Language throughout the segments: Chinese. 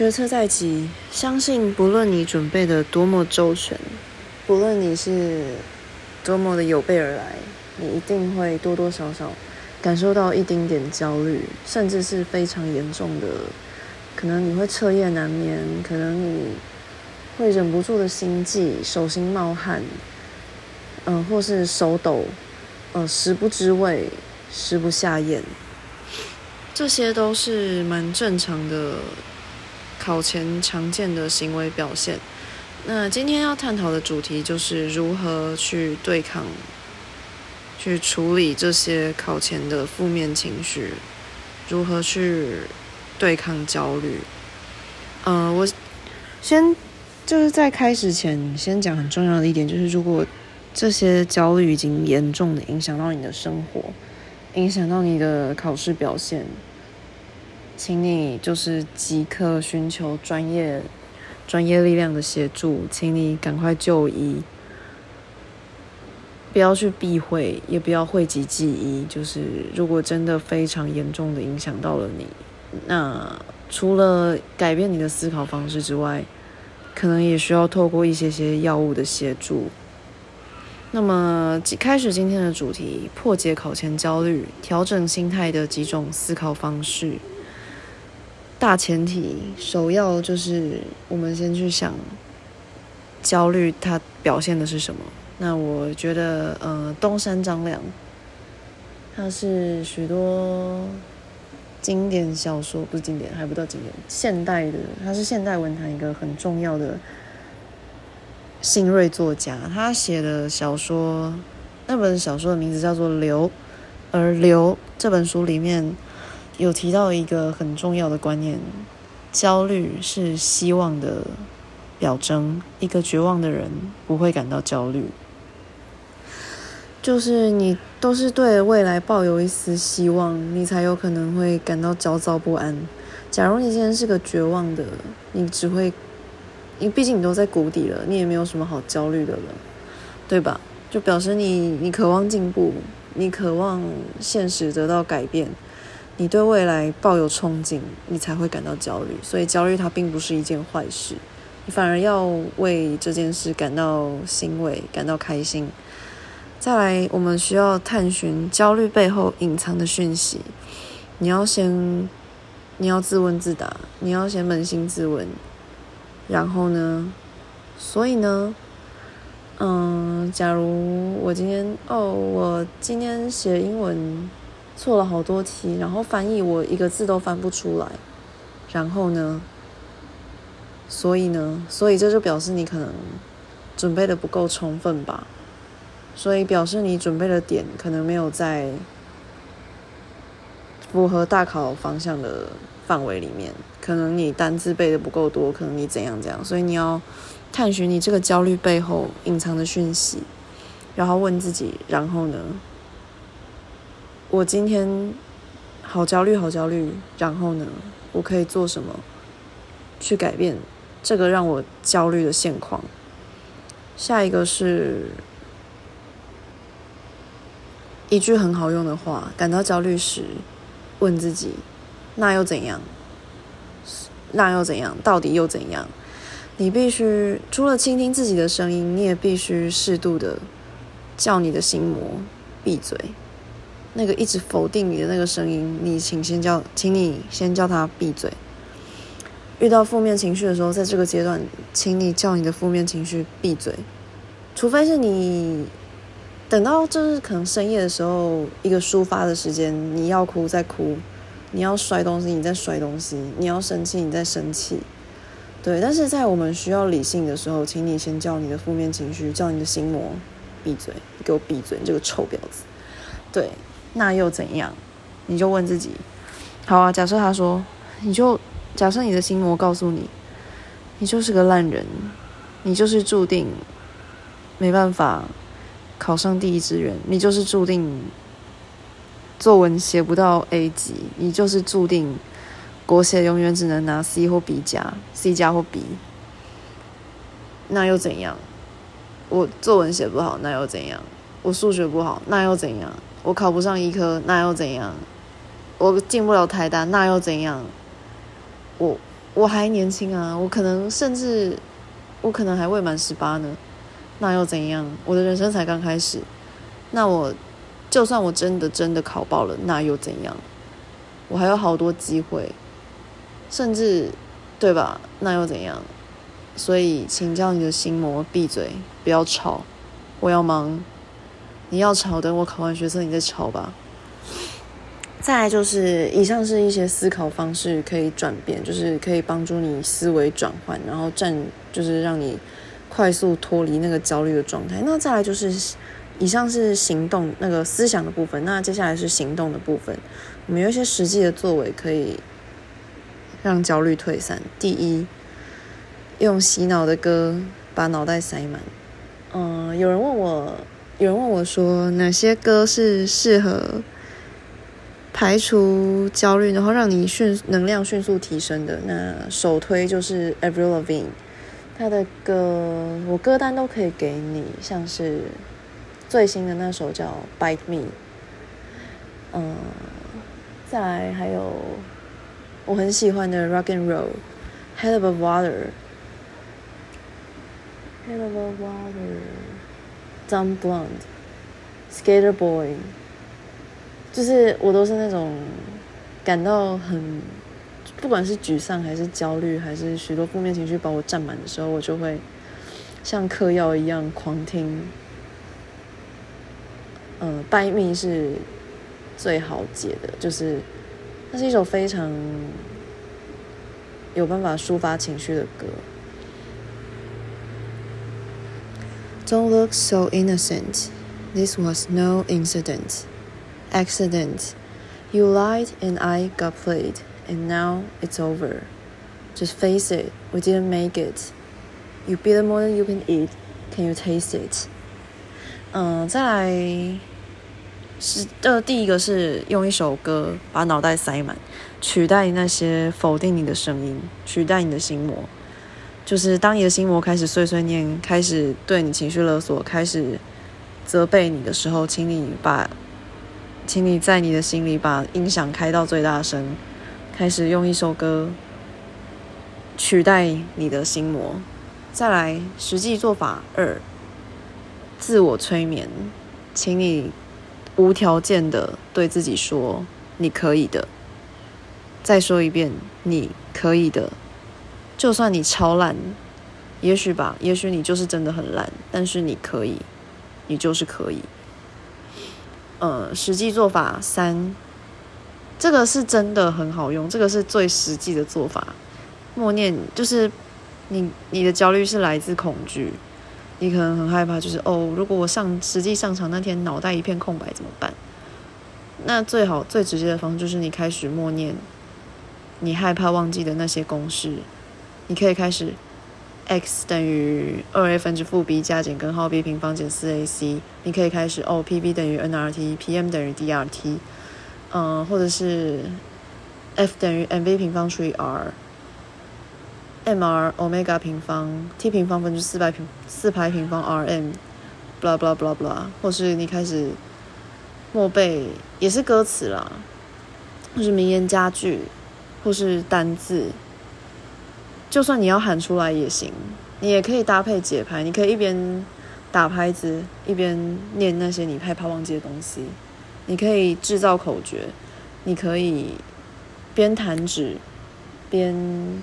决策在即，相信不论你准备的多么周全，不论你是多么的有备而来，你一定会多多少少感受到一丁点焦虑，甚至是非常严重的。可能你会彻夜难眠，可能你会忍不住的心悸、手心冒汗，嗯，或是手抖，呃，食不知味、食不下咽，这些都是蛮正常的。考前常见的行为表现。那今天要探讨的主题就是如何去对抗、去处理这些考前的负面情绪，如何去对抗焦虑。嗯，我先就是在开始前先讲很重要的一点，就是如果这些焦虑已经严重的影响到你的生活，影响到你的考试表现。请你就是即刻寻求专业、专业力量的协助，请你赶快就医，不要去避讳，也不要讳疾忌医。就是如果真的非常严重的影响到了你，那除了改变你的思考方式之外，可能也需要透过一些些药物的协助。那么，开始今天的主题：破解考前焦虑，调整心态的几种思考方式。大前提，首要就是我们先去想焦虑它表现的是什么。那我觉得，呃，东山张良，他是许多经典小说不是经典，还不到经典，现代的，他是现代文坛一个很重要的新锐作家。他写的小说，那本小说的名字叫做《流》，而《流》这本书里面。有提到一个很重要的观念：焦虑是希望的表征。一个绝望的人不会感到焦虑，就是你都是对未来抱有一丝希望，你才有可能会感到焦躁不安。假如你今天是个绝望的，你只会，你毕竟你都在谷底了，你也没有什么好焦虑的了，对吧？就表示你你渴望进步，你渴望现实得到改变。你对未来抱有憧憬，你才会感到焦虑。所以焦虑它并不是一件坏事，你反而要为这件事感到欣慰、感到开心。再来，我们需要探寻焦虑背后隐藏的讯息。你要先，你要自问自答，你要先扪心自问。然后呢？所以呢？嗯，假如我今天，哦，我今天写英文。错了好多题，然后翻译我一个字都翻不出来，然后呢？所以呢？所以这就表示你可能准备的不够充分吧？所以表示你准备的点可能没有在符合大考方向的范围里面，可能你单字背的不够多，可能你怎样怎样，所以你要探寻你这个焦虑背后隐藏的讯息，然后问自己，然后呢？我今天好焦虑，好焦虑。然后呢，我可以做什么去改变这个让我焦虑的现况？下一个是一句很好用的话：感到焦虑时，问自己，那又怎样？那又怎样？到底又怎样？你必须除了倾听自己的声音，你也必须适度的叫你的心魔闭嘴。那个一直否定你的那个声音，你请先叫，请你先叫他闭嘴。遇到负面情绪的时候，在这个阶段，请你叫你的负面情绪闭嘴。除非是你等到就是可能深夜的时候，一个抒发的时间，你要哭再哭，你要摔东西你在摔东西，你要生气你在生气。对，但是在我们需要理性的时候，请你先叫你的负面情绪，叫你的心魔闭嘴，给我闭嘴，你这个臭婊子。对。那又怎样？你就问自己，好啊。假设他说，你就假设你的心魔告诉你，你就是个烂人，你就是注定没办法考上第一志愿，你就是注定作文写不到 A 级，你就是注定国写永远只能拿 C 或 B 加，C 加或 B。那又怎样？我作文写不好，那又怎样？我数学不好，那又怎样？我考不上医科，那又怎样？我进不了台大，那又怎样？我我还年轻啊，我可能甚至我可能还未满十八呢，那又怎样？我的人生才刚开始。那我就算我真的真的考爆了，那又怎样？我还有好多机会，甚至对吧？那又怎样？所以，请叫你的心魔闭嘴，不要吵，我要忙。你要吵，等我考完学测你再吵吧。再来就是，以上是一些思考方式可以转变，就是可以帮助你思维转换，然后站就是让你快速脱离那个焦虑的状态。那再来就是，以上是行动那个思想的部分，那接下来是行动的部分。我们有一些实际的作为可以让焦虑退散。第一，用洗脑的歌把脑袋塞满。嗯，有人问我，有人问我说，哪些歌是适合？排除焦虑，然后让你迅能量迅速提升的，那首推就是 Avril Lavigne，他的歌我歌单都可以给你，像是最新的那首叫 Bite Me，嗯，再来还有我很喜欢的 Rock and Roll，Head of Water，Head of Water Above Water，Dumb Blonde，Skater Boy。就是我都是那种感到很，不管是沮丧还是焦虑，还是许多负面情绪把我占满的时候，我就会像嗑药一样狂听。嗯，拜密是最好解的，就是那是一首非常有办法抒发情绪的歌。Don't look so innocent. This was no incident. accident. You lied and I got played, and now it's over. Just face it, we didn't make it. You bit more than you can eat. Can you taste it? 嗯，再来是呃，第一个是用一首歌把脑袋塞满，取代那些否定你的声音，取代你的心魔。 就是当你的心魔开始碎碎念，开始对你情绪勒索，开始责备你的时候，请你把请你在你的心里把音响开到最大声，开始用一首歌取代你的心魔。再来，实际做法二：自我催眠。请你无条件的对自己说：“你可以的。”再说一遍：“你可以的。”就算你超烂，也许吧，也许你就是真的很烂，但是你可以，你就是可以。呃，实际做法三，这个是真的很好用，这个是最实际的做法。默念就是你你的焦虑是来自恐惧，你可能很害怕，就是哦，如果我上实际上场那天脑袋一片空白怎么办？那最好最直接的方式就是你开始默念你害怕忘记的那些公式，你可以开始。x 等于二 a 分之负 b 加减根号 b 平方减四 ac，你可以开始哦，P b 等于 nRT，Pm 等于 dRT，嗯，或者是 F 等于 mv 平方除以 r，mr omega 平方 T 平方分之四百平四排平方 Rm，blah blah blah blah，或是你开始默背也是歌词啦，或是名言佳句，或是单字。就算你要喊出来也行，你也可以搭配节拍，你可以一边打拍子一边念那些你害怕忘记的东西，你可以制造口诀，你可以边弹指边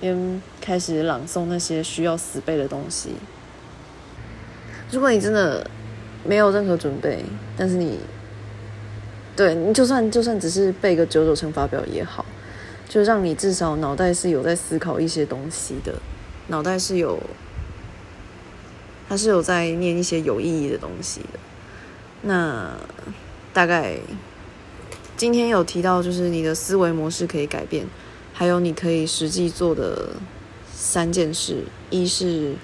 边开始朗诵那些需要死背的东西。如果你真的没有任何准备，但是你对你就算就算只是背个九九乘法表也好。就让你至少脑袋是有在思考一些东西的，脑袋是有，它是有在念一些有意义的东西的。那大概今天有提到，就是你的思维模式可以改变，还有你可以实际做的三件事：一是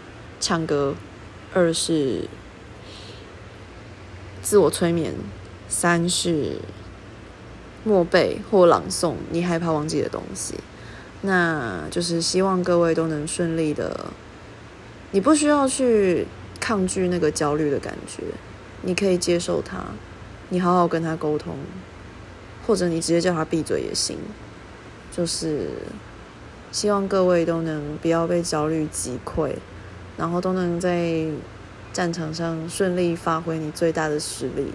唱歌，二是自我催眠，三是。默背或朗诵你害怕忘记的东西，那就是希望各位都能顺利的。你不需要去抗拒那个焦虑的感觉，你可以接受它，你好好跟他沟通，或者你直接叫他闭嘴也行。就是希望各位都能不要被焦虑击溃，然后都能在战场上顺利发挥你最大的实力。